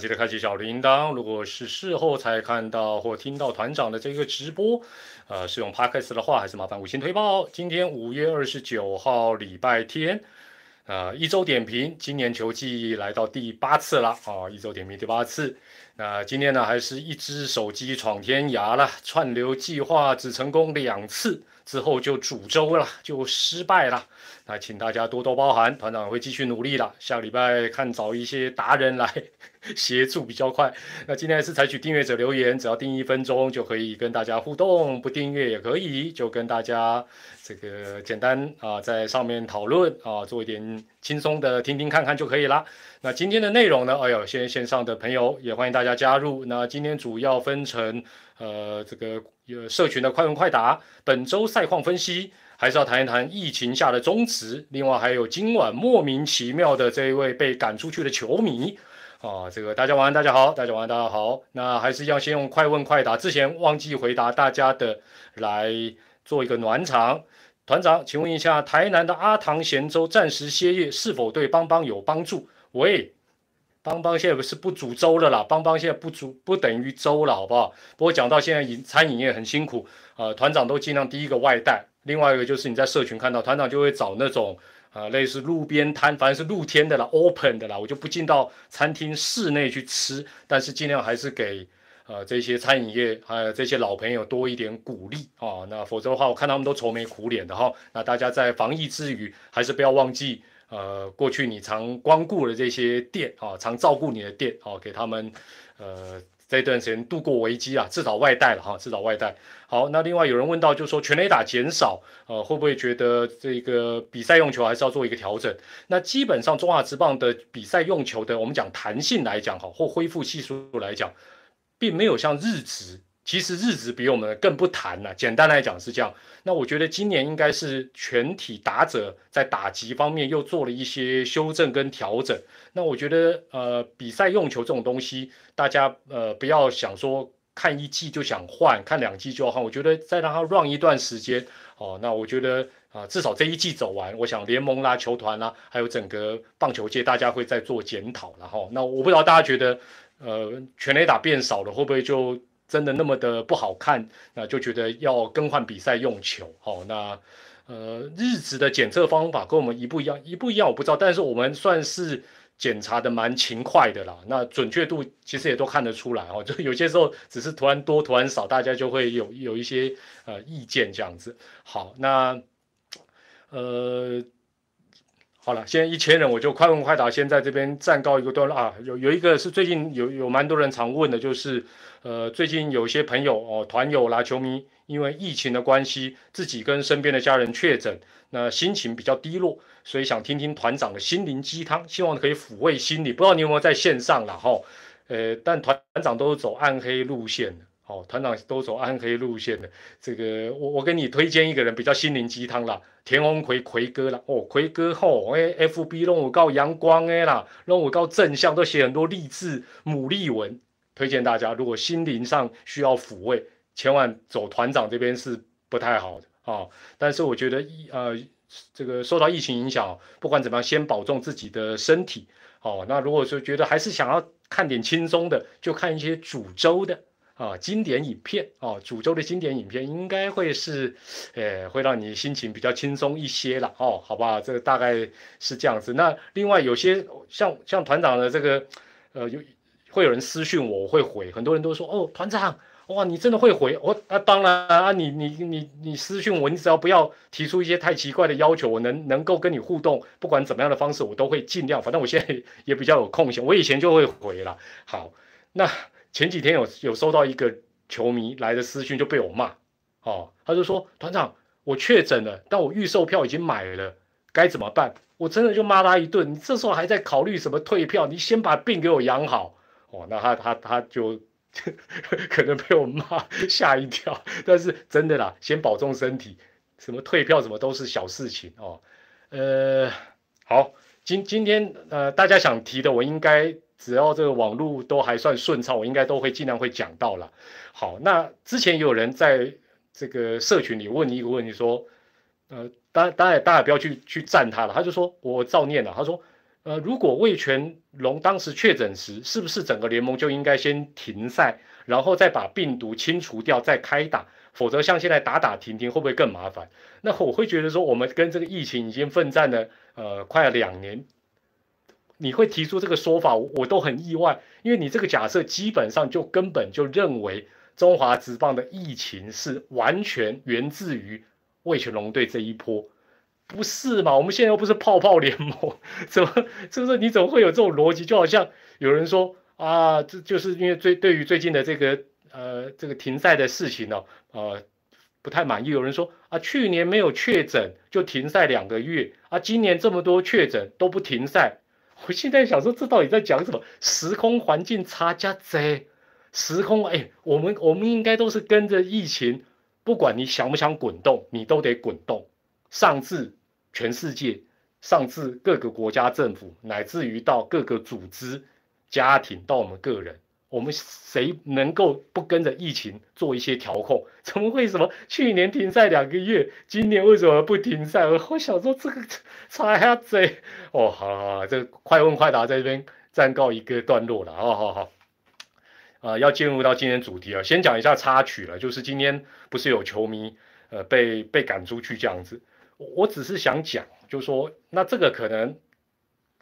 记得开启小铃铛。如果是事后才看到或听到团长的这个直播，呃，是用 Podcast 的话，还是麻烦五星推报。今天五月二十九号，礼拜天，呃，一周点评，今年球季来到第八次了啊，一周点评第八次。那今天呢，还是一只手机闯天涯了，串流计划只成功两次，之后就煮粥了，就失败了。那请大家多多包涵，团长会继续努力了。下礼拜看找一些达人来 协助比较快。那今天是采取订阅者留言，只要订一分钟就可以跟大家互动，不订阅也可以，就跟大家这个简单啊在上面讨论啊，做一点轻松的听听看看就可以了。那今天的内容呢？哎呦，线线上的朋友也欢迎大家加入。那今天主要分成呃这个有社群的快问快答，本周赛况分析。还是要谈一谈疫情下的宗旨，另外还有今晚莫名其妙的这一位被赶出去的球迷啊，这个大家晚安，大家好，大家晚安，大家好。那还是要先用快问快答，之前忘记回答大家的，来做一个暖场。团长，请问一下，台南的阿唐咸州暂时歇业，是否对邦邦有帮助？喂，邦邦现在不是不煮粥了啦，邦邦现在不煮不等于粥了，好不好？不过讲到现在饮餐饮业很辛苦，呃，团长都尽量第一个外带。另外一个就是你在社群看到团长就会找那种呃类似路边摊，反正是露天的啦，open 的啦，我就不进到餐厅室内去吃，但是尽量还是给呃这些餐饮业还有这些老朋友多一点鼓励啊，那否则的话我看他们都愁眉苦脸的哈。那大家在防疫之余，还是不要忘记呃过去你常光顾的这些店啊，常照顾你的店啊，给他们呃。这段时间度过危机啊，至少外带了哈，至少外带。好，那另外有人问到，就是说全垒打减少，呃，会不会觉得这个比赛用球还是要做一个调整？那基本上中华职棒的比赛用球的，我们讲弹性来讲哈，或恢复系数来讲，并没有像日职。其实日子比我们更不谈了。简单来讲是这样。那我觉得今年应该是全体打者在打击方面又做了一些修正跟调整。那我觉得呃比赛用球这种东西，大家呃不要想说看一季就想换，看两季就要换。我觉得再让它 run 一段时间哦。那我觉得啊至少这一季走完，我想联盟啦、球团啦，还有整个棒球界，大家会再做检讨然后那我不知道大家觉得呃全垒打变少了，会不会就？真的那么的不好看，那就觉得要更换比赛用球。好，那呃日子的检测方法跟我们一不一样，一不一样我不知道，但是我们算是检查的蛮勤快的啦。那准确度其实也都看得出来哦，就有些时候只是突然多突然少，大家就会有有一些呃意见这样子。好，那呃。好了，现在一千人，我就快问快答，先在这边暂告一个段落啊。有有一个是最近有有蛮多人常问的，就是呃，最近有些朋友哦，团友啦、球迷，因为疫情的关系，自己跟身边的家人确诊，那心情比较低落，所以想听听团长的心灵鸡汤，希望可以抚慰心理。不知道你有没有在线上了哈？呃，但团长都是走暗黑路线的。好，团长都走暗黑路线的，这个我我给你推荐一个人比较心灵鸡汤啦，田鸿奎奎哥啦，哦，奎哥后，哎，F B 让我告阳光哎啦，让我告正向，都写很多励志牡蛎文，推荐大家，如果心灵上需要抚慰，千万走团长这边是不太好的啊。但是我觉得疫呃这个受到疫情影响，不管怎么样，先保重自己的身体。哦，那如果说觉得还是想要看点轻松的，就看一些煮粥的。啊，经典影片啊，煮粥的经典影片应该会是，呃，会让你心情比较轻松一些了哦，好吧，这个大概是这样子。那另外有些像像团长的这个，呃，有会有人私讯我，我会回，很多人都说哦，团长，哇，你真的会回我啊？当然啊，你你你你私讯我，你只要不要提出一些太奇怪的要求，我能能够跟你互动，不管怎么样的方式，我都会尽量。反正我现在也比较有空闲，我以前就会回了。好，那。前几天有有收到一个球迷来的私讯，就被我骂，哦，他就说团长，我确诊了，但我预售票已经买了，该怎么办？我真的就骂他一顿，你这时候还在考虑什么退票？你先把病给我养好，哦，那他他他就 可能被我骂吓一跳，但是真的啦，先保重身体，什么退票什么都是小事情哦，呃，好，今今天呃大家想提的，我应该。只要这个网络都还算顺畅，我应该都会尽量会讲到了。好，那之前有人在这个社群里问你一个问题，说，呃，当然当然大家不要去去赞他了。他就说我照念了，他说呃，如果魏全龙当时确诊时，是不是整个联盟就应该先停赛，然后再把病毒清除掉，再开打？否则像现在打打停停，会不会更麻烦？那我会觉得说，我们跟这个疫情已经奋战了呃快两年，你会提出这个说法，我都很意外，因为你这个假设基本上就根本就认为中华职棒的疫情是完全源自于魏全龙队这一波。不是嘛？我们现在又不是泡泡联盟，怎么？是不是？你怎么会有这种逻辑？就好像有人说啊，这就是因为最对于最近的这个呃这个停赛的事情呢，呃不太满意。有人说啊，去年没有确诊就停赛两个月啊，今年这么多确诊都不停赛。我现在想说，这到底在讲什么？时空环境差加 Z，，时空哎，我们我们应该都是跟着疫情，不管你想不想滚动，你都得滚动。上至全世界，上至各个国家政府，乃至于到各个组织、家庭，到我们个人，我们谁能够不跟着疫情做一些调控？怎么会什么去年停赛两个月，今年为什么不停赛？我想说这个 差下嘴哦，好好好，这快问快答在这边暂告一个段落了，好好好，啊，要进入到今天主题了，先讲一下插曲了，就是今天不是有球迷呃被被赶出去这样子。我只是想讲，就是说那这个可能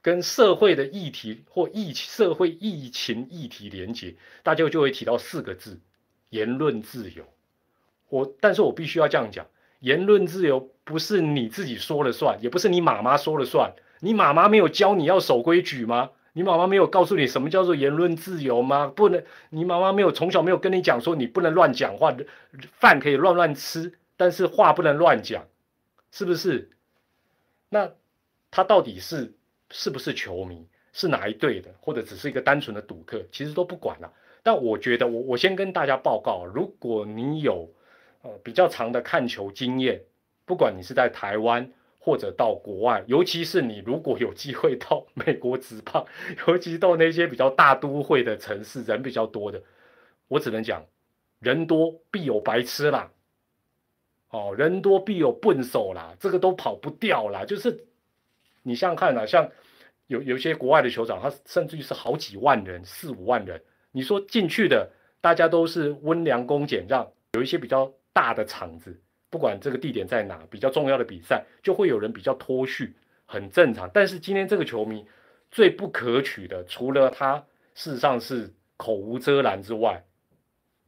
跟社会的议题或疫社会疫情议题连接，大家就会提到四个字：言论自由。我，但是我必须要这样讲，言论自由不是你自己说了算，也不是你妈妈说了算。你妈妈没有教你要守规矩吗？你妈妈没有告诉你什么叫做言论自由吗？不能，你妈妈没有从小没有跟你讲说你不能乱讲话，饭可以乱乱吃，但是话不能乱讲。是不是？那他到底是是不是球迷？是哪一队的？或者只是一个单纯的赌客？其实都不管了。但我觉得，我我先跟大家报告，如果你有呃比较长的看球经验，不管你是在台湾或者到国外，尤其是你如果有机会到美国职棒，尤其到那些比较大都会的城市，人比较多的，我只能讲，人多必有白痴啦。哦，人多必有笨手啦，这个都跑不掉啦。就是你想想看啊，像有有些国外的球场，他甚至于是好几万人、四五万人，你说进去的，大家都是温良恭俭让。有一些比较大的场子，不管这个地点在哪，比较重要的比赛，就会有人比较脱序，很正常。但是今天这个球迷最不可取的，除了他事实上是口无遮拦之外，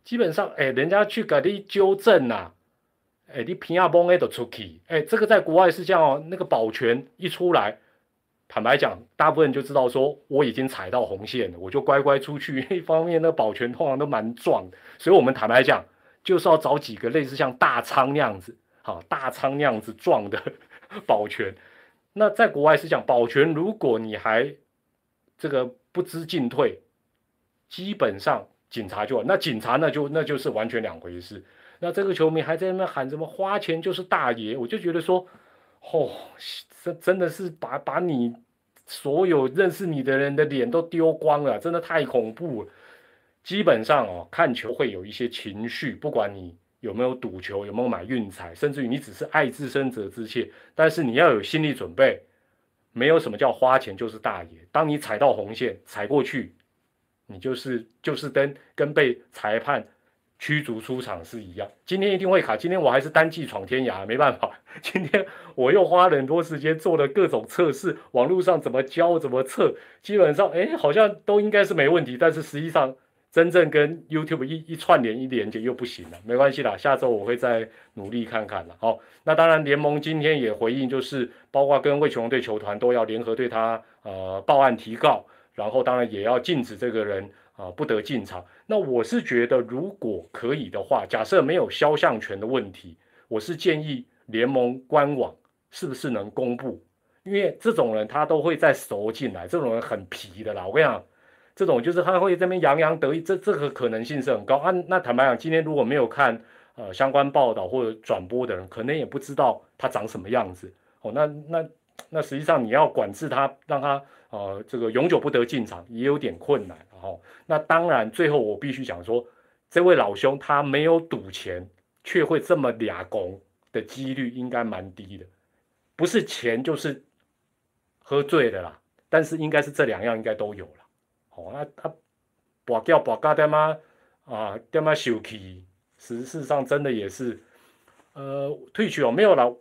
基本上，哎，人家去给你纠正呐。哎，你平亚崩 A 的出去，哎，这个在国外是这样哦。那个保全一出来，坦白讲，大部分人就知道说我已经踩到红线了，我就乖乖出去。一方面，那保全通常都蛮壮的，所以我们坦白讲，就是要找几个类似像大仓那样子，好，大仓那样子壮的 保全。那在国外是讲保全，如果你还这个不知进退，基本上警察就那警察那就那就是完全两回事。那这个球迷还在那边喊什么花钱就是大爷，我就觉得说，哦，这真的是把把你所有认识你的人的脸都丢光了，真的太恐怖了。基本上哦，看球会有一些情绪，不管你有没有赌球，有没有买运彩，甚至于你只是爱自身者之切，但是你要有心理准备，没有什么叫花钱就是大爷。当你踩到红线，踩过去，你就是就是跟跟被裁判。驱逐出场是一样，今天一定会卡。今天我还是单骑闯天涯，没办法。今天我又花了很多时间做了各种测试，网络上怎么教怎么测，基本上哎好像都应该是没问题。但是实际上真正跟 YouTube 一一串联一连接又不行了，没关系啦，下周我会再努力看看了。好，那当然联盟今天也回应，就是包括跟魏琼队球团都要联合对他呃报案提告，然后当然也要禁止这个人。啊，不得进场。那我是觉得，如果可以的话，假设没有肖像权的问题，我是建议联盟官网是不是能公布？因为这种人他都会再熟进来，这种人很皮的啦。我跟你讲，这种就是他会这边洋洋得意，这这个可能性是很高啊。那坦白讲，今天如果没有看呃相关报道或者转播的人，可能也不知道他长什么样子。哦，那那那实际上你要管制他，让他呃这个永久不得进场，也有点困难。哦，那当然，最后我必须讲说，这位老兄他没有赌钱，却会这么俩公的几率应该蛮低的，不是钱就是喝醉的啦。但是应该是这两样应该都有了。哦，那他拔掉拔嘎他妈啊，他妈休气，实事实上真的也是，呃，退去哦，没有了。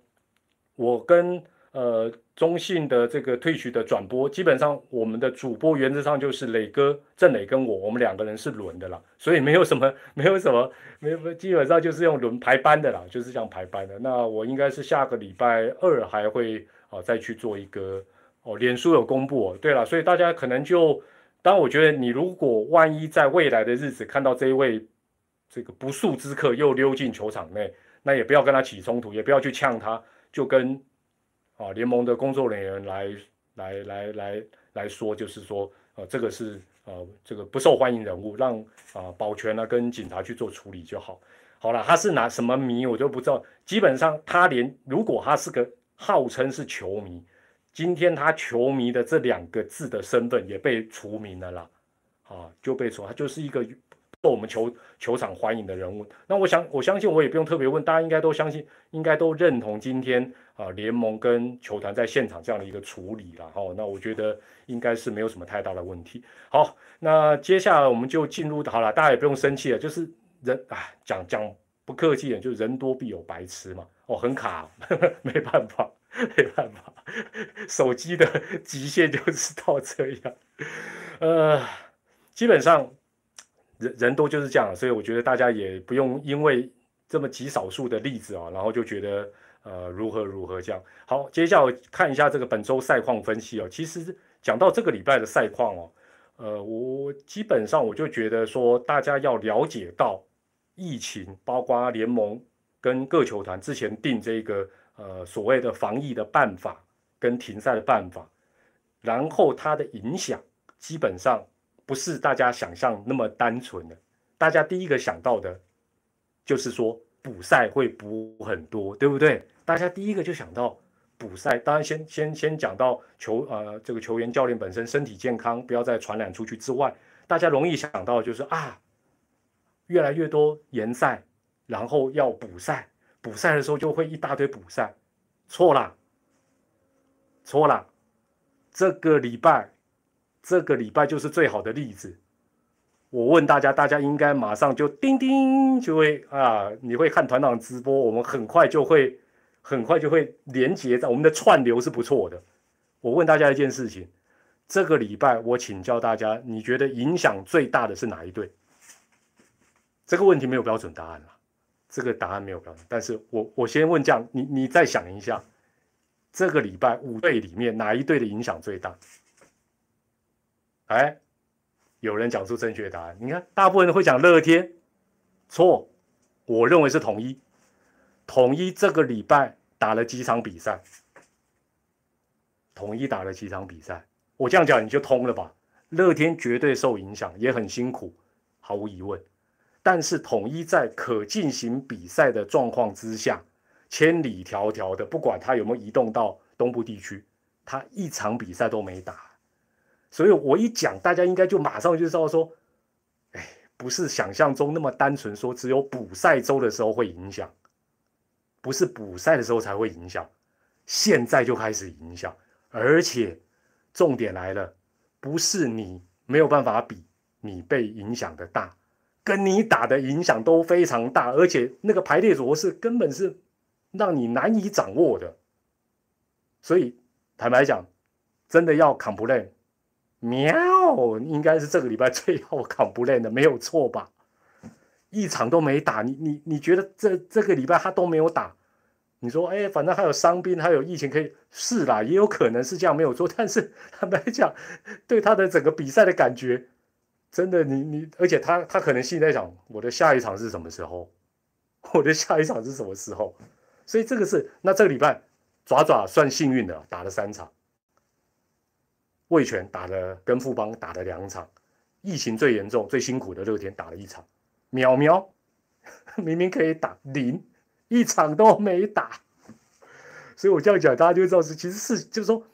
我跟呃中信的这个退取的转播，基本上我们的主播原则上就是磊哥郑磊跟我，我们两个人是轮的啦，所以没有什么 没有什么没有，基本上就是用轮排班的啦，就是这样排班的。那我应该是下个礼拜二还会啊再去做一个哦，脸书有公布哦。对了，所以大家可能就，当我觉得你如果万一在未来的日子看到这一位这个不速之客又溜进球场内，那也不要跟他起冲突，也不要去呛他。就跟啊联盟的工作人员来来来来来说，就是说，呃，这个是呃这个不受欢迎人物，让啊保全呢跟警察去做处理就好。好了，他是拿什么迷我就不知道。基本上他连如果他是个号称是球迷，今天他球迷的这两个字的身份也被除名了啦，啊就被除，他就是一个。受我们球球场欢迎的人物，那我想我相信我也不用特别问，大家应该都相信，应该都认同今天啊联盟跟球团在现场这样的一个处理了哈。那我觉得应该是没有什么太大的问题。好，那接下来我们就进入好了，大家也不用生气了，就是人啊讲讲不客气点，就是人多必有白痴嘛。哦，很卡，没办法，没办法，手机的 极限就是到这样。呃，基本上。人人多就是这样，所以我觉得大家也不用因为这么极少数的例子啊，然后就觉得呃如何如何这样。好，接下来看一下这个本周赛况分析哦。其实讲到这个礼拜的赛况哦，呃，我基本上我就觉得说，大家要了解到疫情，包括联盟跟各球团之前定这个呃所谓的防疫的办法跟停赛的办法，然后它的影响基本上。不是大家想象那么单纯的，大家第一个想到的，就是说补赛会补很多，对不对？大家第一个就想到补赛，当然先先先讲到球呃这个球员教练本身身体健康，不要再传染出去之外，大家容易想到就是啊，越来越多延赛，然后要补赛，补赛的时候就会一大堆补赛，错了，错了，这个礼拜。这个礼拜就是最好的例子。我问大家，大家应该马上就叮叮就会啊，你会看团长直播，我们很快就会很快就会连接到我们的串流是不错的。我问大家一件事情，这个礼拜我请教大家，你觉得影响最大的是哪一队？这个问题没有标准答案了，这个答案没有标准。但是我我先问这样，你你再想一下，这个礼拜五队里面哪一队的影响最大？哎，有人讲出正确答案。你看，大部分人会讲乐天，错。我认为是统一。统一这个礼拜打了几场比赛？统一打了几场比赛？我这样讲你就通了吧？乐天绝对受影响，也很辛苦，毫无疑问。但是统一在可进行比赛的状况之下，千里迢迢的，不管他有没有移动到东部地区，他一场比赛都没打。所以我一讲，大家应该就马上就知道说，哎，不是想象中那么单纯，说只有补赛周的时候会影响，不是补赛的时候才会影响，现在就开始影响，而且重点来了，不是你没有办法比，你被影响的大，跟你打的影响都非常大，而且那个排列组合是根本是让你难以掌握的，所以坦白讲，真的要 complain。喵，应该是这个礼拜最后扛不练的，没有错吧？一场都没打，你你你觉得这这个礼拜他都没有打？你说，哎，反正还有伤兵，还有疫情可以是啦，也有可能是这样没有错。但是坦白讲，对他的整个比赛的感觉，真的，你你，而且他他可能心里在想，我的下一场是什么时候？我的下一场是什么时候？所以这个是，那这个礼拜爪爪算幸运的，打了三场。卫权打了，跟富邦打了两场，疫情最严重、最辛苦的乐天打了一场，苗苗，明明可以打零，一场都没打，所以我这样讲，大家就知道是其实是就是说，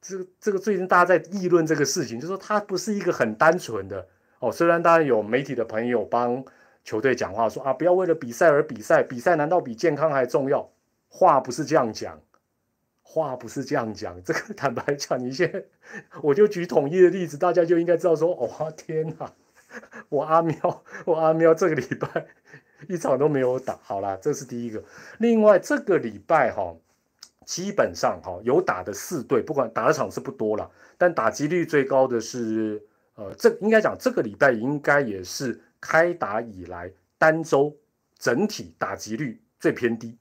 这个这个最近大家在议论这个事情，就是说它不是一个很单纯的哦。虽然当然有媒体的朋友帮球队讲话说啊，不要为了比赛而比赛，比赛难道比健康还重要？话不是这样讲。话不是这样讲。这个坦白讲，你现在我就举统一的例子，大家就应该知道说，哦天哪，我阿喵，我阿喵这个礼拜一场都没有打。好啦，这是第一个。另外这个礼拜哈，基本上哈有打的四队，不管打的场次不多了，但打击率最高的是，呃，这应该讲这个礼拜应该也是开打以来单周整体打击率最偏低。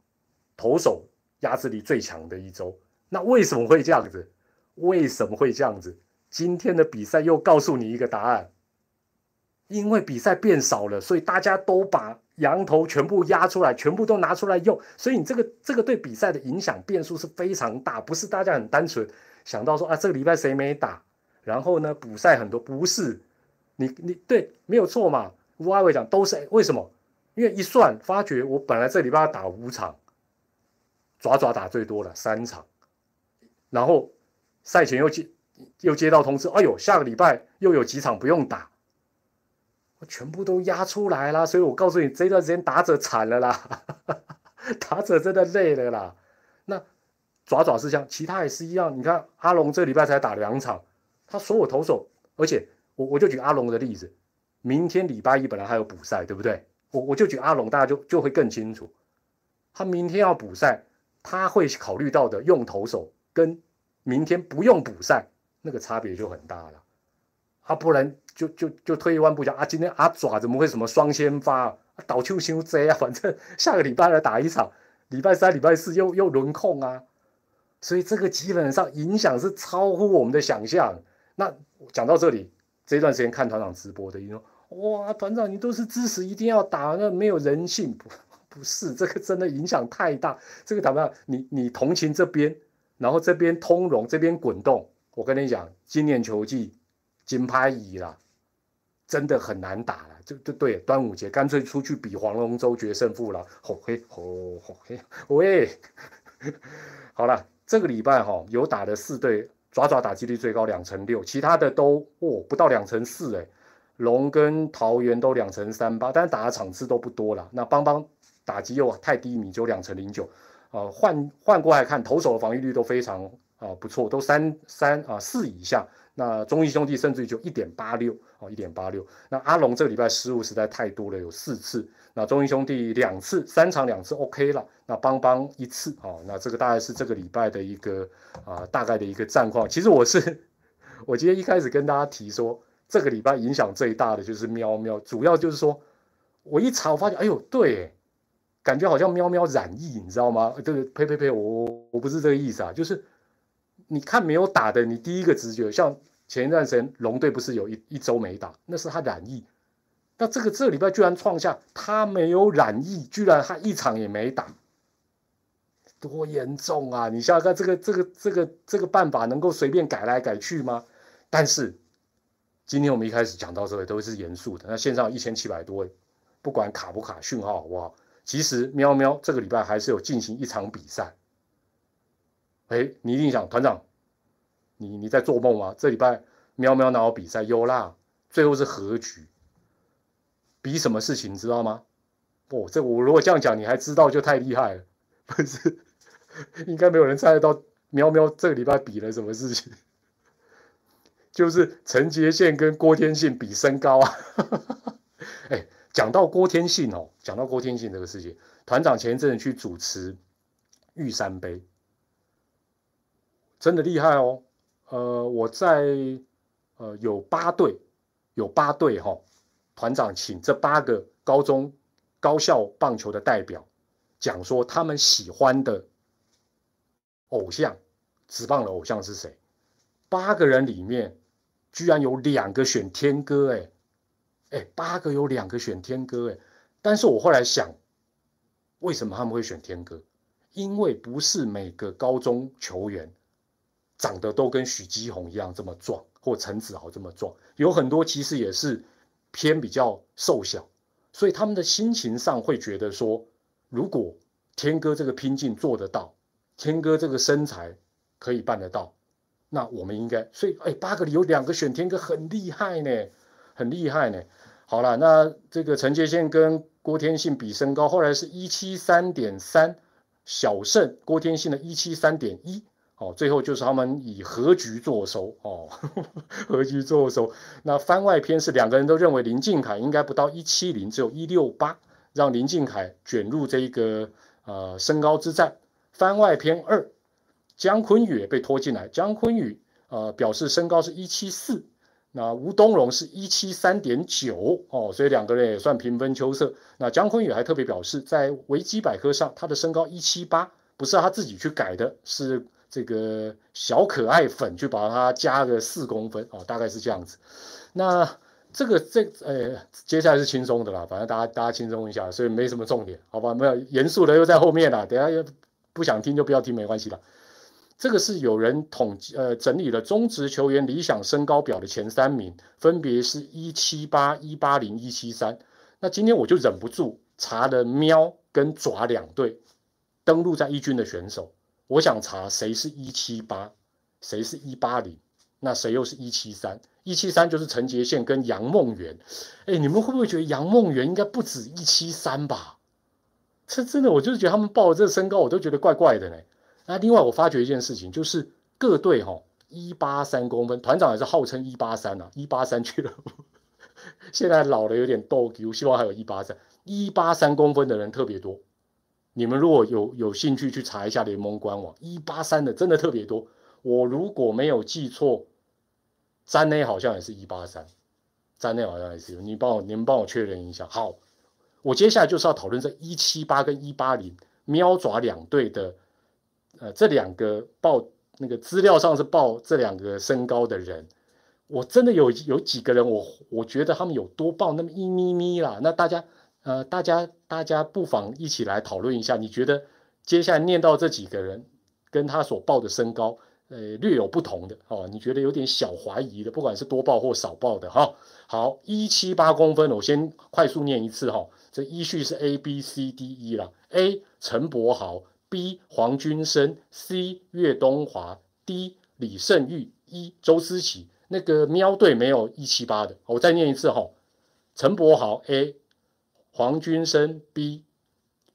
投手压制力最强的一周，那为什么会这样子？为什么会这样子？今天的比赛又告诉你一个答案，因为比赛变少了，所以大家都把羊头全部压出来，全部都拿出来用，所以你这个这个对比赛的影响变数是非常大，不是大家很单纯想到说啊这个礼拜谁没打，然后呢补赛很多，不是，你你对没有错嘛？吴阿伟讲都是为什么？因为一算发觉我本来这礼拜要打五场。爪爪打最多了三场，然后赛前又接又接到通知，哎呦，下个礼拜又有几场不用打，我全部都压出来了，所以我告诉你，这段时间打者惨了啦，打者真的累了啦。那爪爪是这样，其他也是一样。你看阿龙这礼拜才打两场，他所有投手，而且我我就举阿龙的例子，明天礼拜一本来还有补赛，对不对？我我就举阿龙，大家就就会更清楚，他明天要补赛。他会考虑到的用投手跟明天不用补赛那个差别就很大了，啊，不然就就就退一万步讲啊，今天阿爪怎么会什么双先发，倒球休贼啊，反正下个礼拜来打一场，礼拜三、礼拜四又 又轮空啊，所以这个基本上影响是超乎我们的想象。那讲到这里，这段时间看团长直播的，你说哇，团长你都是支持一定要打，那没有人性？不是这个真的影响太大，这个怎么样？你你同情这边，然后这边通融，这边滚动。我跟你讲，今年球季金牌椅了，真的很难打了。就就对，端午节干脆出去比黄龙舟决胜负了。吼嘿吼吼嘿喂，好了，这个礼拜哈有打的四队，爪爪打击率最高两成六，其他的都哦不到两成四哎，龙跟桃园都两成三八，但是打的场次都不多了。那邦邦。打击又太低迷，只有两成零九，呃，换换过来看，投手的防御率都非常啊不错，都三三啊四以下。那中义兄弟甚至于就一点八六哦，一点八六。那阿龙这个礼拜失误实在太多了，有四次。那中义兄弟两次，三场两次 OK 了。那邦邦一次哦，那这个大概是这个礼拜的一个啊大概的一个战况。其实我是 我今天一开始跟大家提说，这个礼拜影响最大的就是喵喵，主要就是说我一查我发现，哎呦对。感觉好像喵喵染疫，你知道吗？这个呸呸呸，我我不是这个意思啊，就是你看没有打的，你第一个直觉，像前一段时间龙队不是有一一周没打，那是他染疫。那这个这礼拜居然创下他没有染疫，居然他一场也没打，多严重啊！你想想看，这个这个这个这个办法能够随便改来改去吗？但是今天我们一开始讲到这个都是严肃的，那线上一千七百多位，不管卡不卡讯号好不好？其实喵喵这个礼拜还是有进行一场比赛。哎，你一定想团长，你你在做梦吗？这礼拜喵喵哪有比赛？有啦，最后是和局。比什么事情你知道吗？不，这我如果这样讲，你还知道就太厉害了。不是，应该没有人猜得到喵喵这个礼拜比了什么事情。就是陈杰宪跟郭天信比身高啊。哎。讲到郭天信哦，讲到郭天信这个事情，团长前一阵子去主持玉山杯，真的厉害哦。呃，我在呃有八队，有八队哈，团长请这八个高中高校棒球的代表讲说他们喜欢的偶像，职棒的偶像是谁？八个人里面居然有两个选天哥哎。哎，八个有两个选天哥哎，但是我后来想，为什么他们会选天哥？因为不是每个高中球员长得都跟许基宏一样这么壮，或陈子豪这么壮，有很多其实也是偏比较瘦小，所以他们的心情上会觉得说，如果天哥这个拼劲做得到，天哥这个身材可以办得到，那我们应该，所以哎，八个里有两个选天哥很厉害呢，很厉害呢。好了，那这个陈杰宪跟郭天信比身高，后来是一七三点三，小胜郭天信的一七三点一，哦，最后就是他们以和局作收哦，和局作收。那番外篇是两个人都认为林敬凯应该不到一七零，只有一六八，让林敬凯卷入这一个呃身高之战。番外篇二，姜昆宇被拖进来，姜昆宇呃表示身高是一七四，那吴东荣是一七三点九哦，所以两个人也算平分秋色。那姜昆宇还特别表示，在维基百科上他的身高一七八，不是他自己去改的，是。这个小可爱粉去把它加个四公分哦，大概是这样子。那这个这呃，接下来是轻松的啦，反正大家大家轻松一下，所以没什么重点，好吧？没有严肃的又在后面了，等下又不想听就不要听，没关系了。这个是有人统计呃整理了中职球员理想身高表的前三名，分别是一七八、一八零、一七三。那今天我就忍不住查了喵跟爪两队登录在一军的选手。我想查谁是一七八，谁是一八零，那谁又是一七三？一七三就是陈杰宪跟杨梦圆。哎，你们会不会觉得杨梦圆应该不止一七三吧？这真的，我就是觉得他们报这个身高，我都觉得怪怪的呢。那另外我发觉一件事情，就是各队哈一八三公分，团长也是号称一八三啊，一八三俱乐部。现在老了有点逗，我希望还有一八三，一八三公分的人特别多。你们如果有有兴趣去查一下联盟官网，一八三的真的特别多。我如果没有记错，詹内好像也是一八三，詹内好像也是。你帮我，你们帮我确认一下。好，我接下来就是要讨论这一七八跟一八零喵爪两队的，呃，这两个报那个资料上是报这两个身高的人，我真的有有几个人，我我觉得他们有多报那么一咪咪啦。那大家。呃，大家大家不妨一起来讨论一下，你觉得接下来念到这几个人跟他所报的身高，呃，略有不同的哦，你觉得有点小怀疑的，不管是多报或少报的哈。好，一七八公分，我先快速念一次哈。这依序是 A B C D E 啦，A 陈柏豪，B 黄君生，C 岳东华，D 李胜玉，E 周思齐。那个喵队没有一七八的，我再念一次哈。陈柏豪 A。黄君生 B，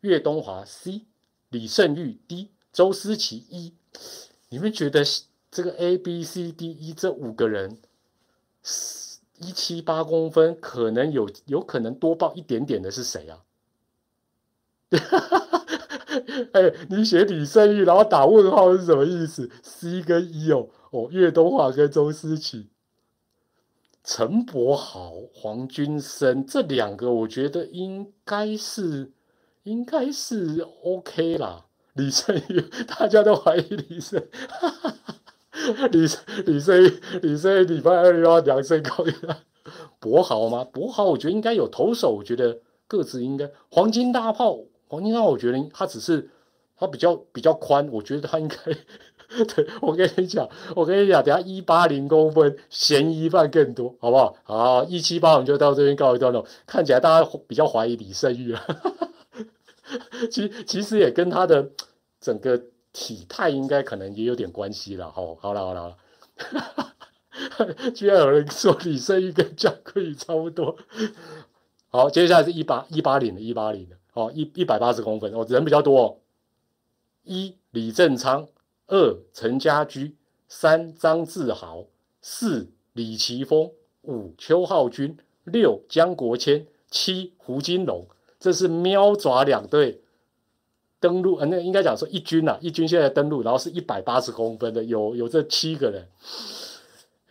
岳东华 C，李胜玉 D，周思齐 E。你们觉得这个 A B C D E 这五个人一七八公分，可能有有可能多报一点点的是谁啊？哎，你写李胜玉，然后打问号是什么意思？C 跟 E 哦，哦，岳东华跟周思齐。陈柏豪、黄君生这两个，我觉得应该是应该是 OK 啦。李胜玉，大家都怀疑李胜，李李胜李胜礼拜二又要量身高一下。柏豪吗？柏豪，我觉得应该有投手，我觉得个子应该黄金大炮。黄金大炮，我觉得他只是他比较比较宽，我觉得他应该。对我跟你讲，我跟你讲，等下一八零公分嫌疑犯更多，好不好？好，一七八我们就到这边告一段落。看起来大家比较怀疑李胜玉了，其其实也跟他的整个体态应该可能也有点关系了。好，好了，好了，居然有人说李胜玉跟姜昆宇差不多。好，接下来是一八一八零的，一八零的，哦，一一百八十公分，哦，人比较多。哦。一李正昌。二陈家驹，三张志豪，四李奇峰，五邱浩军，六江国谦，七胡金龙。这是喵爪两队登陆，呃，那应该讲说一军呐，一军现在登陆，然后是一百八十公分的，有有这七个人。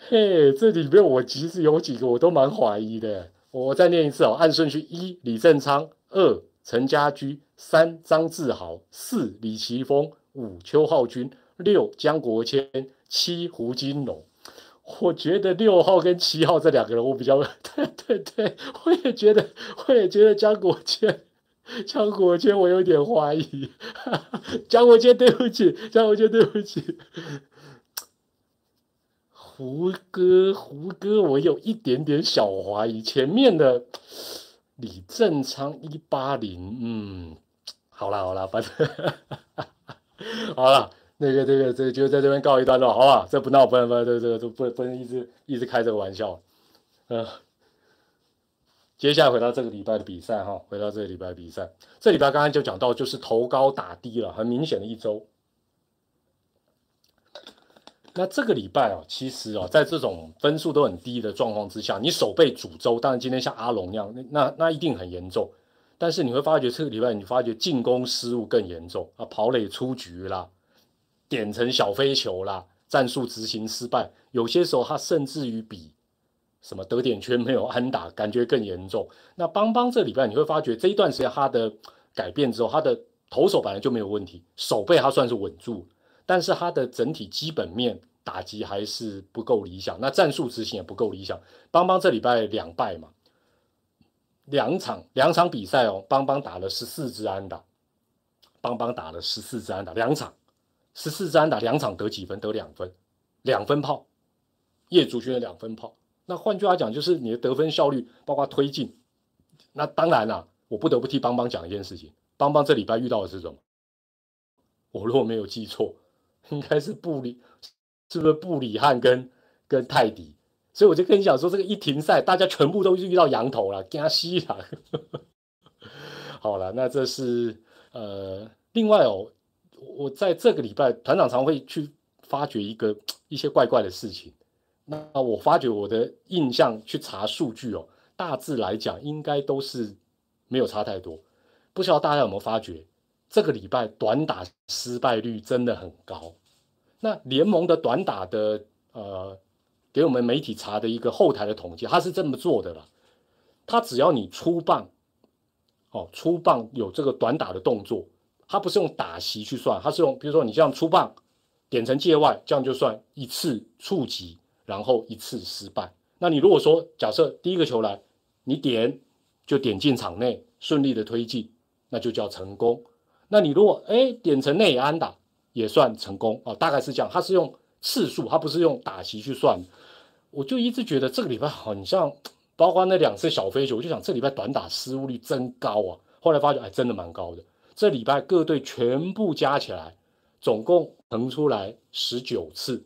嘿，这里面我其实有几个我都蛮怀疑的。我再念一次哦，按顺序：一李正昌，二陈家驹，三张志豪，四李奇峰，五邱浩军。六江国谦，七胡金龙，我觉得六号跟七号这两个人，我比较 对对对，我也觉得，我也觉得江国谦，江国谦我有点怀疑，江国谦对不起，江国谦对不起，胡歌胡歌我有一点点小怀疑，前面的李正昌一八零，嗯，好了好了，反正好了。那个，这个，这就在这边告一段落，好不好？这不闹，不能，不能，这这都不不能一直一直开这个玩笑。嗯，接下来回到这个礼拜的比赛哈，回到这个礼拜的比赛，这礼拜刚刚就讲到，就是头高打低了，很明显的一周。那这个礼拜啊，其实啊，在这种分数都很低的状况之下，你手被诅咒，当然今天像阿龙那样，那那一定很严重。但是你会发觉这个礼拜，你发觉进攻失误更严重啊，跑垒出局啦，点成小飞球啦，战术执行失败，有些时候他甚至于比什么得点圈没有安打，感觉更严重。那邦邦这礼拜你会发觉这一段时间他的改变之后，他的投手本来就没有问题，手背他算是稳住，但是他的整体基本面打击还是不够理想，那战术执行也不够理想。邦邦这礼拜两败嘛。两场两场比赛哦，邦邦打了十四支安打，邦邦打了十四支安打，两场十四支安打，两场得几分？得两分，两分炮，叶祖轩的两分炮。那换句话讲，就是你的得分效率，包括推进。那当然啦，我不得不替邦邦讲一件事情，邦邦这礼拜遇到的是什么？我如果没有记错，应该是布里，是不是布里汉跟跟泰迪？所以我就跟你讲说，这个一停赛，大家全部都遇到羊头了，加西了。好了，那这是呃，另外哦，我在这个礼拜团长常会去发掘一个一些怪怪的事情。那我发觉我的印象去查数据哦，大致来讲应该都是没有差太多。不知道大家有没有发觉，这个礼拜短打失败率真的很高。那联盟的短打的呃。给我们媒体查的一个后台的统计，他是这么做的了。他只要你出棒，哦，出棒有这个短打的动作，他不是用打席去算，他是用，比如说你这样出棒，点成界外，这样就算一次触及，然后一次失败。那你如果说假设第一个球来，你点就点进场内，顺利的推进，那就叫成功。那你如果哎点成内安打，也算成功哦，大概是这样。他是用次数，他不是用打席去算。我就一直觉得这个礼拜很像，包括那两次小飞球，我就想这礼拜短打失误率真高啊。后来发觉，哎，真的蛮高的。这礼拜各队全部加起来，总共腾出来十九次，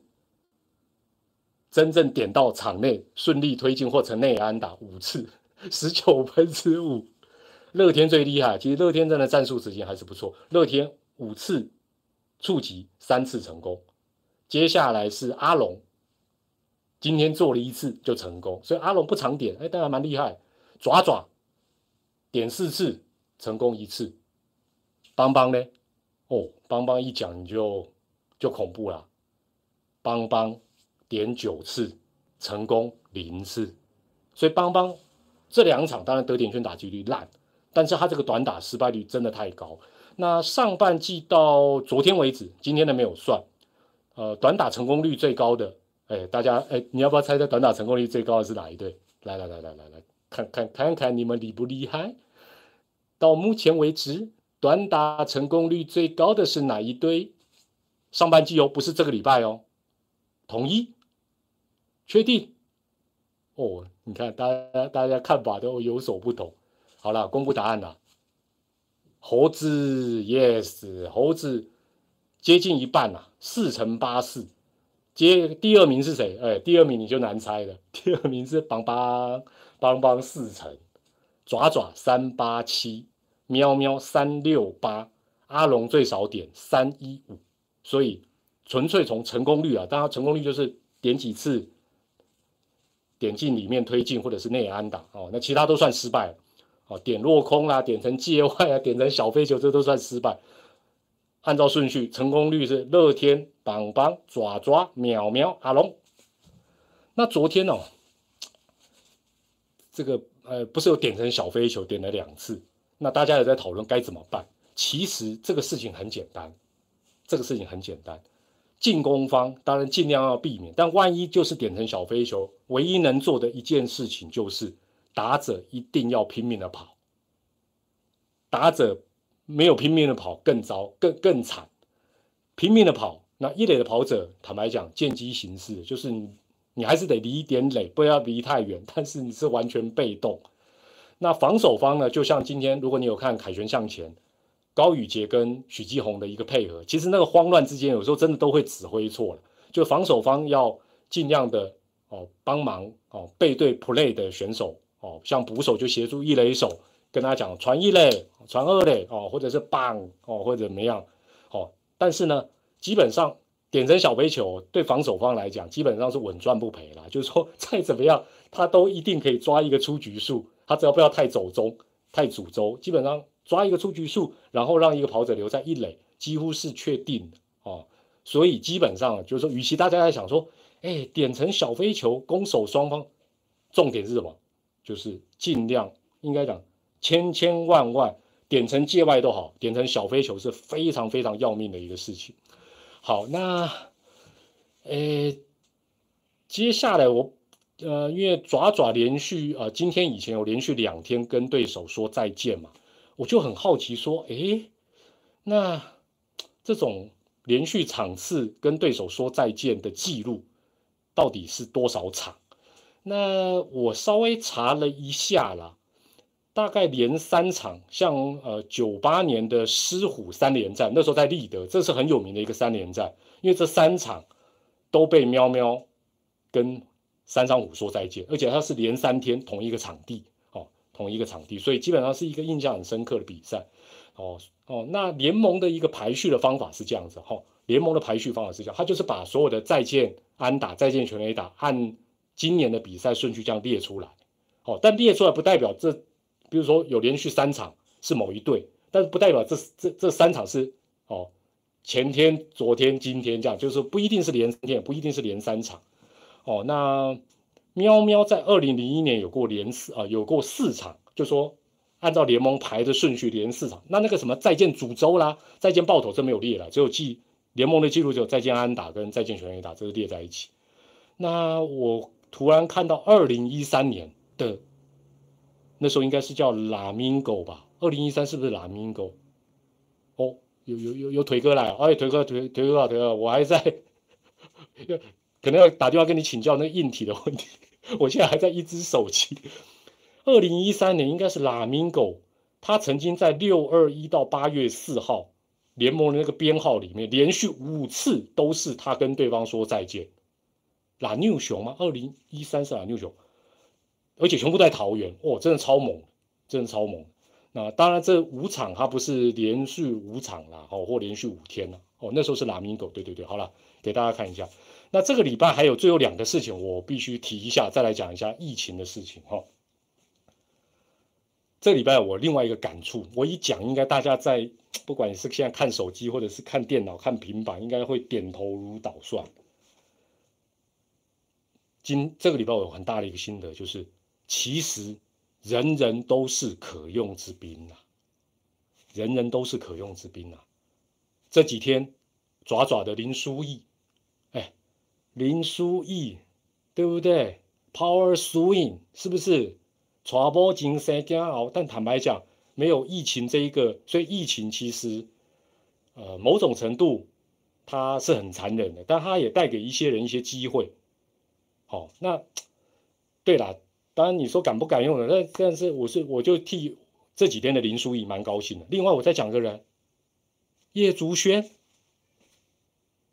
真正点到场内顺利推进或成内安打五次，十九分之五。乐天最厉害，其实乐天真的战术执行还是不错。乐天五次触及，三次成功。接下来是阿龙。今天做了一次就成功，所以阿龙不常点，哎，当然蛮厉害。爪爪点四次成功一次，邦邦呢？哦，邦邦一讲你就就恐怖了。邦邦点九次成功零次，所以邦邦这两场当然得点圈打击率烂，但是他这个短打失败率真的太高。那上半季到昨天为止，今天的没有算，呃，短打成功率最高的。哎，大家哎，你要不要猜猜短打成功率最高的是哪一队？来来来来来来，看看看看你们厉不厉害？到目前为止，短打成功率最高的是哪一队？上半季哦，不是这个礼拜哦。统一，确定？哦，你看，大家大家看法都有所不同。好了，公布答案了。猴子，yes，猴子接近一半了，四乘八四。接第二名是谁？哎，第二名你就难猜了。第二名是邦邦邦邦四成，爪爪三八七，喵喵三六八，阿龙最少点三一五。所以纯粹从成功率啊，当然成功率就是点几次，点进里面推进或者是内安打哦，那其他都算失败了哦，点落空啦，点成界外啊，点成小飞球，这都算失败。按照顺序，成功率是乐天、邦邦、爪爪、喵喵、阿龙。那昨天哦，这个呃，不是有点成小飞球，点了两次。那大家也在讨论该怎么办。其实这个事情很简单，这个事情很简单。进攻方当然尽量要避免，但万一就是点成小飞球，唯一能做的一件事情就是打者一定要拼命的跑，打者。没有拼命的跑更糟，更更惨。拼命的跑，那一垒的跑者，坦白讲，见机行事，就是你，你还是得离一点垒，不要离太远。但是你是完全被动。那防守方呢？就像今天，如果你有看凯旋向前，高宇杰跟许继宏的一个配合，其实那个慌乱之间，有时候真的都会指挥错了。就防守方要尽量的哦帮忙哦背对 play 的选手哦，像捕手就协助一垒手。跟他讲传一垒，传二垒，哦，或者是棒哦，或者怎么样，哦，但是呢，基本上点成小飞球对防守方来讲，基本上是稳赚不赔啦。就是说，再怎么样，他都一定可以抓一个出局数。他只要不要太走中、太主轴，基本上抓一个出局数，然后让一个跑者留在一垒，几乎是确定的哦。所以基本上就是说，与其大家在想说，哎，点成小飞球，攻守双方，重点是什么？就是尽量应该讲，千千万万点成界外都好，点成小飞球是非常非常要命的一个事情。好，那，呃，接下来我，呃，因为爪爪连续呃，今天以前有连续两天跟对手说再见嘛，我就很好奇说，哎，那这种连续场次跟对手说再见的记录到底是多少场？那我稍微查了一下啦。大概连三场，像呃九八年的狮虎三连战，那时候在立德，这是很有名的一个三连战，因为这三场都被喵喵跟三商虎说再见，而且它是连三天同一个场地，哦，同一个场地，所以基本上是一个印象很深刻的比赛，哦哦，那联盟的一个排序的方法是这样子，哈，联盟的排序方法是这样，他就是把所有的再见安打、再见全垒打按今年的比赛顺序这样列出来，哦，但列出来不代表这。比如说有连续三场是某一队，但是不代表这这这三场是哦前天、昨天、今天这样，就是不一定是连三天，不一定是连三场哦。那喵喵在二零零一年有过连四啊，有过四场，就说按照联盟排的顺序连四场。那那个什么再见主州啦，再见爆头这没有列了，只有记联盟的记录只有再见安打跟再见全垒打这是列在一起。那我突然看到二零一三年的。那时候应该是叫拉明狗吧？二零一三是不是拉明狗？哦，有有有有腿哥来，哎，腿哥腿腿哥腿哥，我还在，可能要打电话跟你请教那个硬体的问题。我现在还在一只手机。二零一三年应该是拉明狗，他曾经在六二一到八月四号联盟的那个编号里面，连续五次都是他跟对方说再见。蓝牛熊吗？二零一三是蓝牛熊。而且全部在桃园，哦，真的超猛，真的超猛。那当然，这五场它不是连续五场啦，哦，或连续五天了，哦，那时候是拉米狗，对对对，好了，给大家看一下。那这个礼拜还有最后两个事情，我必须提一下，再来讲一下疫情的事情哈。这礼拜我另外一个感触，我一讲，应该大家在不管是现在看手机或者是看电脑、看平板，应该会点头如捣蒜。今这个礼拜我有很大的一个心得，就是。其实，人人都是可用之兵呐，人人都是可用之兵呐。这几天，爪爪的林书义，哎，林书义，对不对？Power Swing 是不是？传播精神煎熬，但坦白讲，没有疫情这一个，所以疫情其实，呃，某种程度它是很残忍的，但它也带给一些人一些机会。好，那对了。当然，你说敢不敢用的，那但是我是我就替这几天的林书义蛮高兴的。另外，我再讲个人，叶竹轩，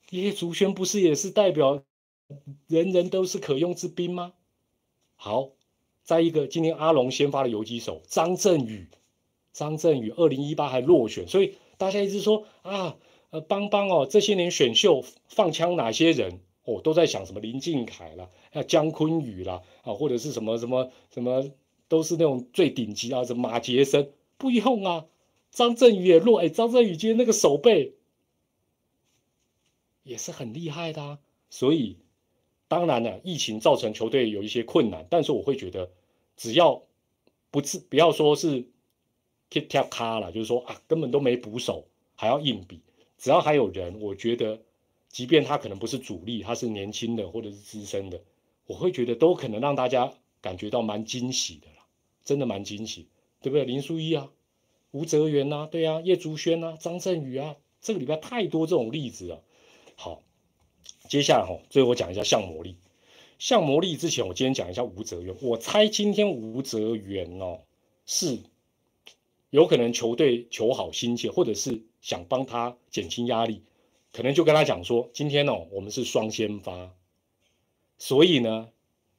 叶竹轩不是也是代表人人都是可用之兵吗？好，再一个，今天阿龙先发的游击手张振宇，张振宇二零一八还落选，所以大家一直说啊，呃，邦邦哦，这些年选秀放枪哪些人？哦，都在想什么林敬凯啦，啊姜昆宇啦，啊或者是什么什么什么，都是那种最顶级啊，什么马杰森不用啊，张振宇也弱，哎，张振宇今天那个手背也是很厉害的啊，所以当然了，疫情造成球队有一些困难，但是我会觉得，只要不是不要说是 keep t a p 卡了，就是说啊根本都没补手，还要硬比，只要还有人，我觉得。即便他可能不是主力，他是年轻的或者是资深的，我会觉得都可能让大家感觉到蛮惊喜的啦，真的蛮惊喜，对不对？林书一啊，吴泽源呐，对啊，叶竹轩呐，张振宇啊，这个礼拜太多这种例子了。好，接下来哈，最后我讲一下向魔力。向魔力之前，我今天讲一下吴泽源。我猜今天吴泽源哦，是有可能球队求好心切，或者是想帮他减轻压力。可能就跟他讲说，今天哦，我们是双先发，所以呢，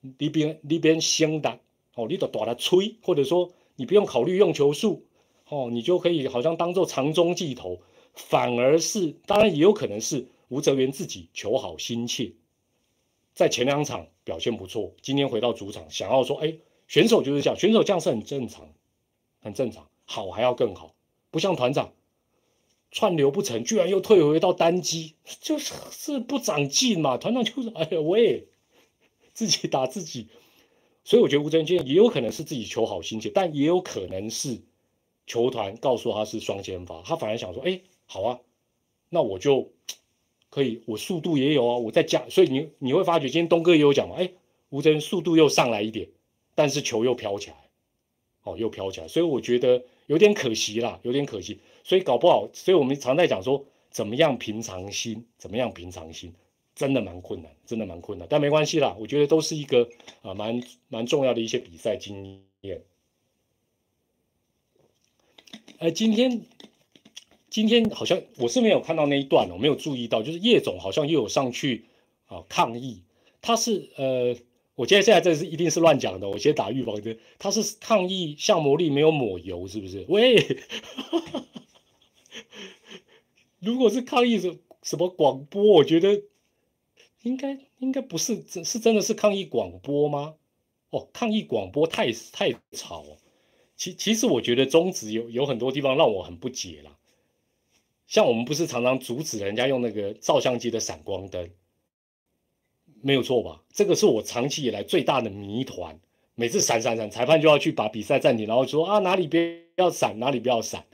你边你边先打哦，你都打他吹，或者说你不用考虑用球数哦，你就可以好像当做长中继投，反而是当然也有可能是吴哲源自己求好心切，在前两场表现不错，今天回到主场，想要说，哎，选手就是这样，选手这样是很正常，很正常，好还要更好，不像团长串流不成，居然又退回到单机，就是是不长进嘛。团长就是，哎呀喂，自己打自己，所以我觉得吴尊今天也有可能是自己求好心切，但也有可能是球团告诉他是双先发，他反而想说，哎，好啊，那我就。可以，我速度也有啊，我在加，所以你你会发觉今天东哥也有讲嘛，哎，吴哲速度又上来一点，但是球又飘起来，哦，又飘起来，所以我觉得有点可惜啦，有点可惜，所以搞不好，所以我们常在讲说怎么样平常心，怎么样平常心，真的蛮困难，真的蛮困难，但没关系啦，我觉得都是一个啊蛮蛮重要的一些比赛经验，呃，今天。今天好像我是没有看到那一段哦，没有注意到，就是叶总好像又有上去啊抗议。他是呃，我觉得现在这是一定是乱讲的，我先打预防针。他是抗议像魔力没有抹油，是不是？喂，如果是抗议什什么广播，我觉得应该应该不是，是真的是抗议广播吗？哦，抗议广播太太吵。其其实我觉得中止有有很多地方让我很不解啦。像我们不是常常阻止人家用那个照相机的闪光灯，没有错吧？这个是我长期以来最大的谜团。每次闪闪闪，裁判就要去把比赛暂停，然后说啊哪里不要闪，哪里不要闪。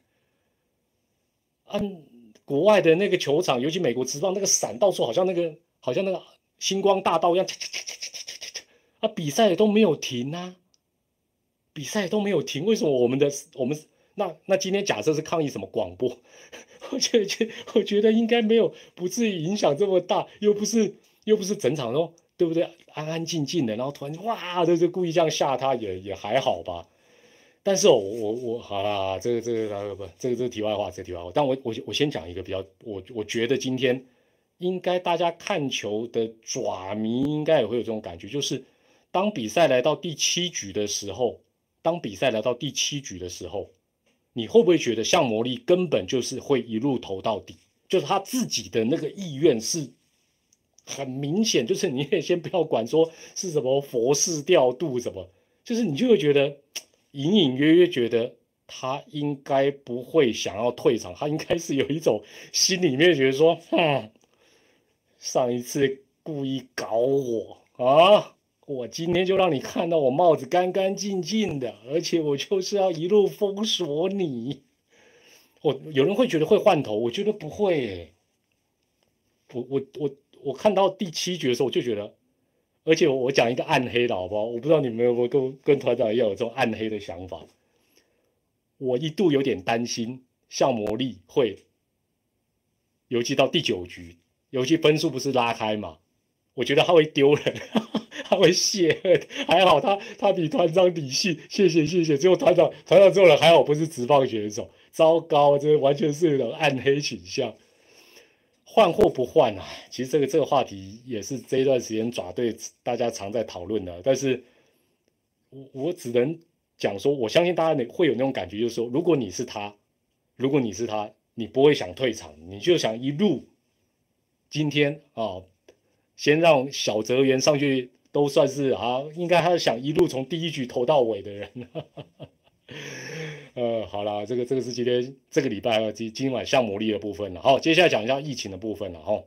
嗯，国外的那个球场，尤其美国职棒那个闪，到处好像那个好像那个星光大道一样，啊，比赛都没有停啊，比赛都没有停，为什么我们的我们？那那今天假设是抗议什么广播，我觉得我觉得应该没有，不至于影响这么大，又不是又不是整场哦，对不对？安安静静的，然后突然哇，就是故意这样吓他，也也还好吧。但是哦，我我好啦，这个这个不，这个这个题外话，这题外话。但我我我先讲一个比较，我我觉得今天应该大家看球的爪迷应该也会有这种感觉，就是当比赛来到第七局的时候，当比赛来到第七局的时候。你会不会觉得像魔力根本就是会一路投到底？就是他自己的那个意愿是很明显，就是你也先不要管说是什么佛事调度什么，就是你就会觉得隐隐约约觉得他应该不会想要退场，他应该是有一种心里面觉得说，哼，上一次故意搞我啊。我今天就让你看到我帽子干干净净的，而且我就是要一路封锁你。我有人会觉得会换头，我觉得不会。我我我我看到第七局的时候，我就觉得，而且我讲一个暗黑的好不好？我不知道你们有没有跟跟团长一样有这种暗黑的想法。我一度有点担心，像魔力会，尤其到第九局，尤其分数不是拉开嘛，我觉得他会丢人。他会泄，还好他他比团长理性，谢谢谢谢。最后团长团长做了还好，不是直棒选手，糟糕，这完全是一种暗黑倾向。换或不换啊？其实这个这个话题也是这一段时间爪队大家常在讨论的。但是，我我只能讲说，我相信大家会有那种感觉，就是说，如果你是他，如果你是他，你不会想退场，你就想一路今天啊，先让小泽源上去。都算是啊，应该他是想一路从第一局投到尾的人。呃，好了，这个这个是今天这个礼拜今今晚项目力的部分了。好，接下来讲一下疫情的部分了哈。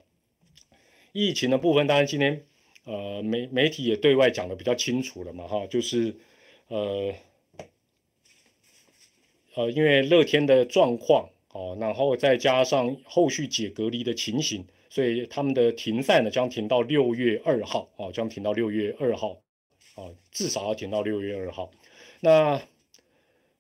疫情的部分，当然今天呃媒媒体也对外讲的比较清楚了嘛哈，就是呃呃因为乐天的状况哦，然后再加上后续解隔离的情形。所以他们的停赛呢将停到六月二号啊，将停到六月二号啊，至少要停到六月二号。那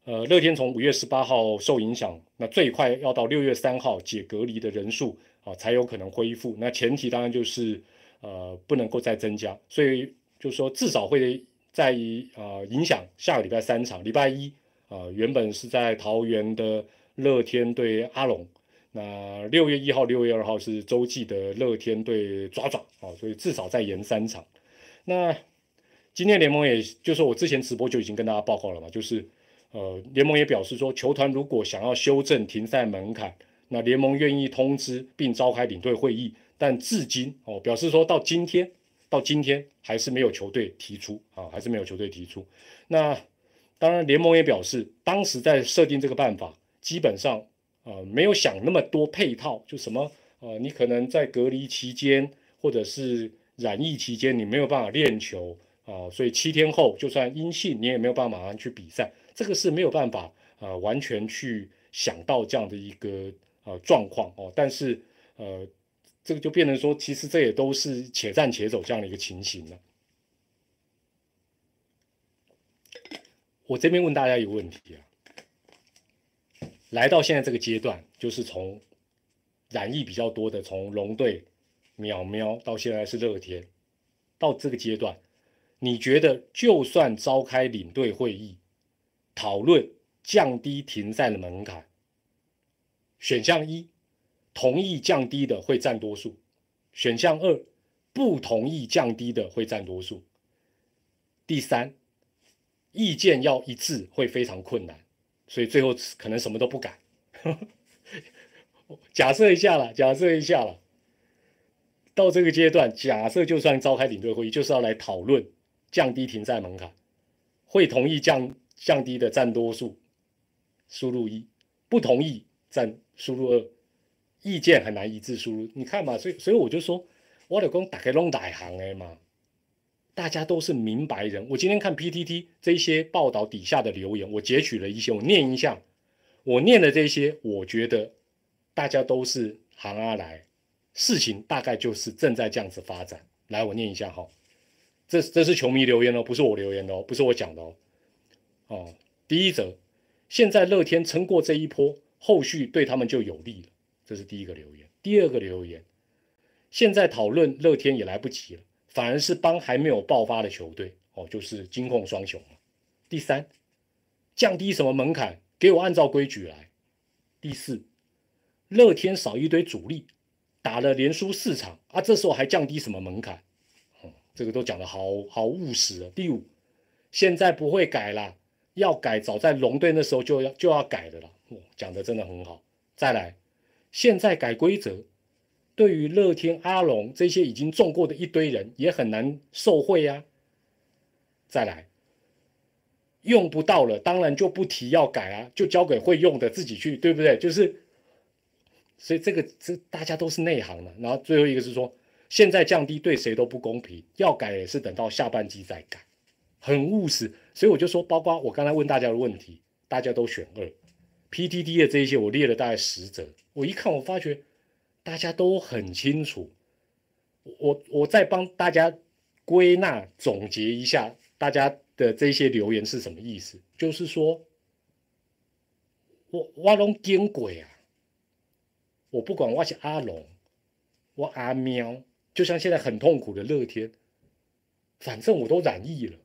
呃，乐天从五月十八号受影响，那最快要到六月三号解隔离的人数啊才有可能恢复。那前提当然就是呃不能够再增加，所以就是说至少会在呃影响下个礼拜三场，礼拜一啊原本是在桃园的乐天对阿龙。那六月一号、六月二号是洲际的乐天对爪爪啊，所以至少再延三场。那今天联盟也就是我之前直播就已经跟大家报告了嘛，就是呃联盟也表示说，球团如果想要修正停赛门槛，那联盟愿意通知并召开领队会议，但至今哦，表示说到今天，到今天还是没有球队提出啊，还是没有球队提出。那当然，联盟也表示，当时在设定这个办法，基本上呃没有想那么多配套，就什么呃，你可能在隔离期间或者是染疫期间，你没有办法练球啊，所以七天后就算阴性，你也没有办法马上去比赛，这个是没有办法呃完全去想到这样的一个呃状况哦。但是呃，这个就变成说，其实这也都是且战且走这样的一个情形了。我这边问大家一个问题啊，来到现在这个阶段，就是从染疫比较多的，从龙队、淼喵到现在是乐天，到这个阶段，你觉得就算召开领队会议，讨论降低停赛的门槛，选项一同意降低的会占多数，选项二不同意降低的会占多数，第三。意见要一致会非常困难，所以最后可能什么都不改。假设一下了，假设一下了，到这个阶段，假设就算召开领队会议，就是要来讨论降低停赛门槛，会同意降降低的占多数，输入一；不同意占输入二，意见很难一致输入。你看嘛，所以所以我就说，我老公打开弄大行的嘛。大家都是明白人。我今天看 PTT 这些报道底下的留言，我截取了一些，我念一下。我念的这些，我觉得大家都是行阿来，事情大概就是正在这样子发展。来，我念一下哈，这这是球迷留言哦，不是我留言的哦，不是我讲的哦。哦，第一则，现在乐天撑过这一波，后续对他们就有利了，这是第一个留言。第二个留言，现在讨论乐天也来不及了。反而是帮还没有爆发的球队哦，就是金控双雄第三，降低什么门槛？给我按照规矩来。第四，乐天少一堆主力，打了连输四场啊，这时候还降低什么门槛？哦，这个都讲的好好务实啊。第五，现在不会改了，要改早在龙队那时候就要就要改的了。讲的真的很好。再来，现在改规则。对于乐天、阿龙这些已经中过的一堆人，也很难受贿呀。再来，用不到了，当然就不提要改啊，就交给会用的自己去，对不对？就是，所以这个这大家都是内行的。然后最后一个是说，现在降低对谁都不公平，要改也是等到下半季再改，很务实。所以我就说，包括我刚才问大家的问题，大家都选二。PTD 的这一些我列了大概十则，我一看我发觉。大家都很清楚，我我再帮大家归纳总结一下大家的这些留言是什么意思？就是说，我我拢见鬼啊！我不管我是阿龙，我阿喵，就像现在很痛苦的乐天，反正我都染疫了，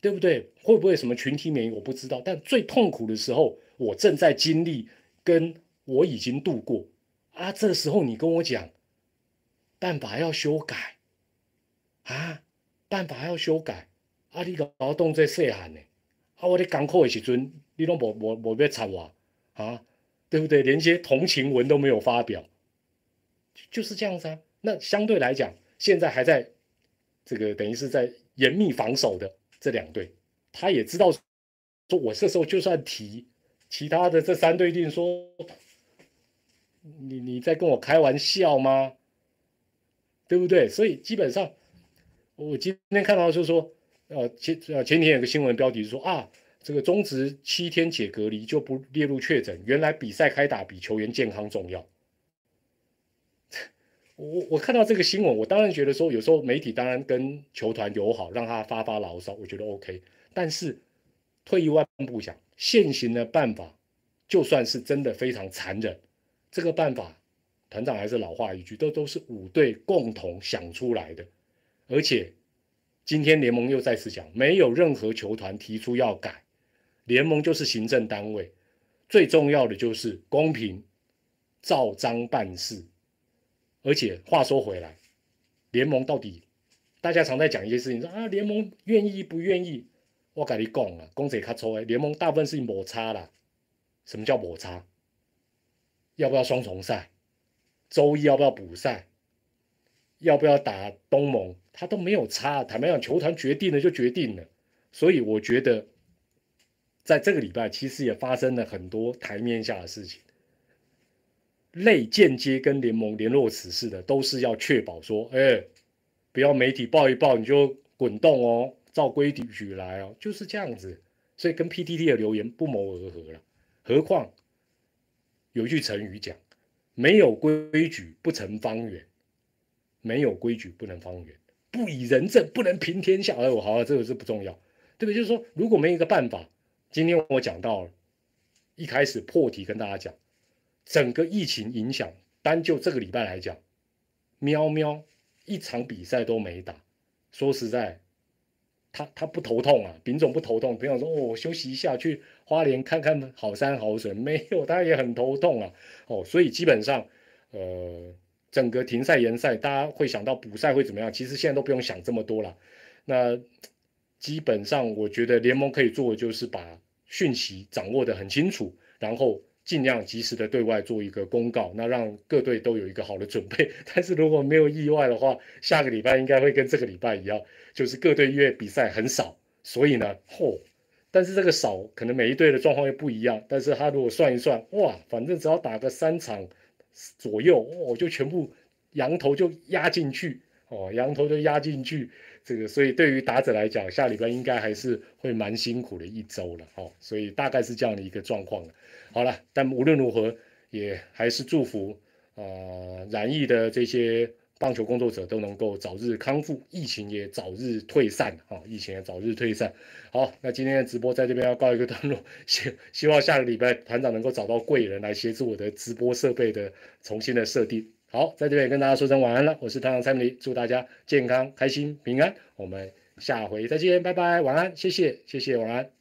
对不对？会不会什么群体免疫？我不知道。但最痛苦的时候，我正在经历，跟我已经度过。啊，这时候你跟我讲，办法要修改，啊，办法要修改，啊，你劳动在细汉呢，啊，我在港口的时阵，你拢无无无要插我，啊，对不对？连些同情文都没有发表，就是这样子啊。那相对来讲，现在还在这个等于是在严密防守的这两队，他也知道说，我这时候就算提其他的这三队，定说。你你在跟我开玩笑吗？对不对？所以基本上，我今天看到就是说，呃前呃前天有个新闻标题说啊，这个中职七天解隔离就不列入确诊，原来比赛开打比球员健康重要。我我看到这个新闻，我当然觉得说，有时候媒体当然跟球团友好，让他发发牢骚，我觉得 OK。但是退一万步讲，现行的办法就算是真的非常残忍。这个办法，团长还是老话一句，都都是五队共同想出来的。而且今天联盟又再次讲，没有任何球团提出要改，联盟就是行政单位，最重要的就是公平、照章办事。而且话说回来，联盟到底，大家常在讲一些事情，说啊，联盟愿意不愿意？我跟你讲啊，公仔卡错诶，联盟大部分是摩擦啦。什么叫摩擦？要不要双重赛？周一要不要补赛？要不要打东盟，他都没有差。坦白讲，球团决定了就决定了。所以我觉得，在这个礼拜其实也发生了很多台面下的事情。类间接跟联盟联络此事的，都是要确保说，哎，不要媒体报一报你就滚动哦，照规矩来哦，就是这样子。所以跟 PTT 的留言不谋而合了。何况有一句成语讲，没有规矩不成方圆，没有规矩不能方圆，不以人正不能平天下。哎，我好，这个是不重要，对不对？就是说，如果没有一个办法，今天我讲到了，一开始破题跟大家讲。整个疫情影响，单就这个礼拜来讲，喵喵一场比赛都没打。说实在，他他不头痛啊，丙总不头痛。丙总说：“哦，我休息一下，去花莲看看好山好水。”没有，他也很头痛啊。哦，所以基本上，呃，整个停赛延赛，大家会想到补赛会怎么样？其实现在都不用想这么多了。那基本上，我觉得联盟可以做的就是把讯息掌握的很清楚，然后。尽量及时的对外做一个公告，那让各队都有一个好的准备。但是如果没有意外的话，下个礼拜应该会跟这个礼拜一样，就是各队因为比赛很少，所以呢，嚯！但是这个少可能每一队的状况又不一样。但是他如果算一算，哇，反正只要打个三场左右，哦，就全部羊头就压进去，哦，羊头就压进去。这个所以对于打者来讲，下礼拜应该还是会蛮辛苦的一周了，哦，所以大概是这样的一个状况了。好了，但无论如何，也还是祝福呃染疫的这些棒球工作者都能够早日康复，疫情也早日退散啊！疫情也早日退散。好，那今天的直播在这边要告一个段落，希希望下个礼拜团长能够找到贵人来协助我的直播设备的重新的设定。好，在这边跟大家说声晚安了，我是汤汤蔡明祝大家健康、开心、平安，我们下回再见，拜拜，晚安，谢谢，谢谢，晚安。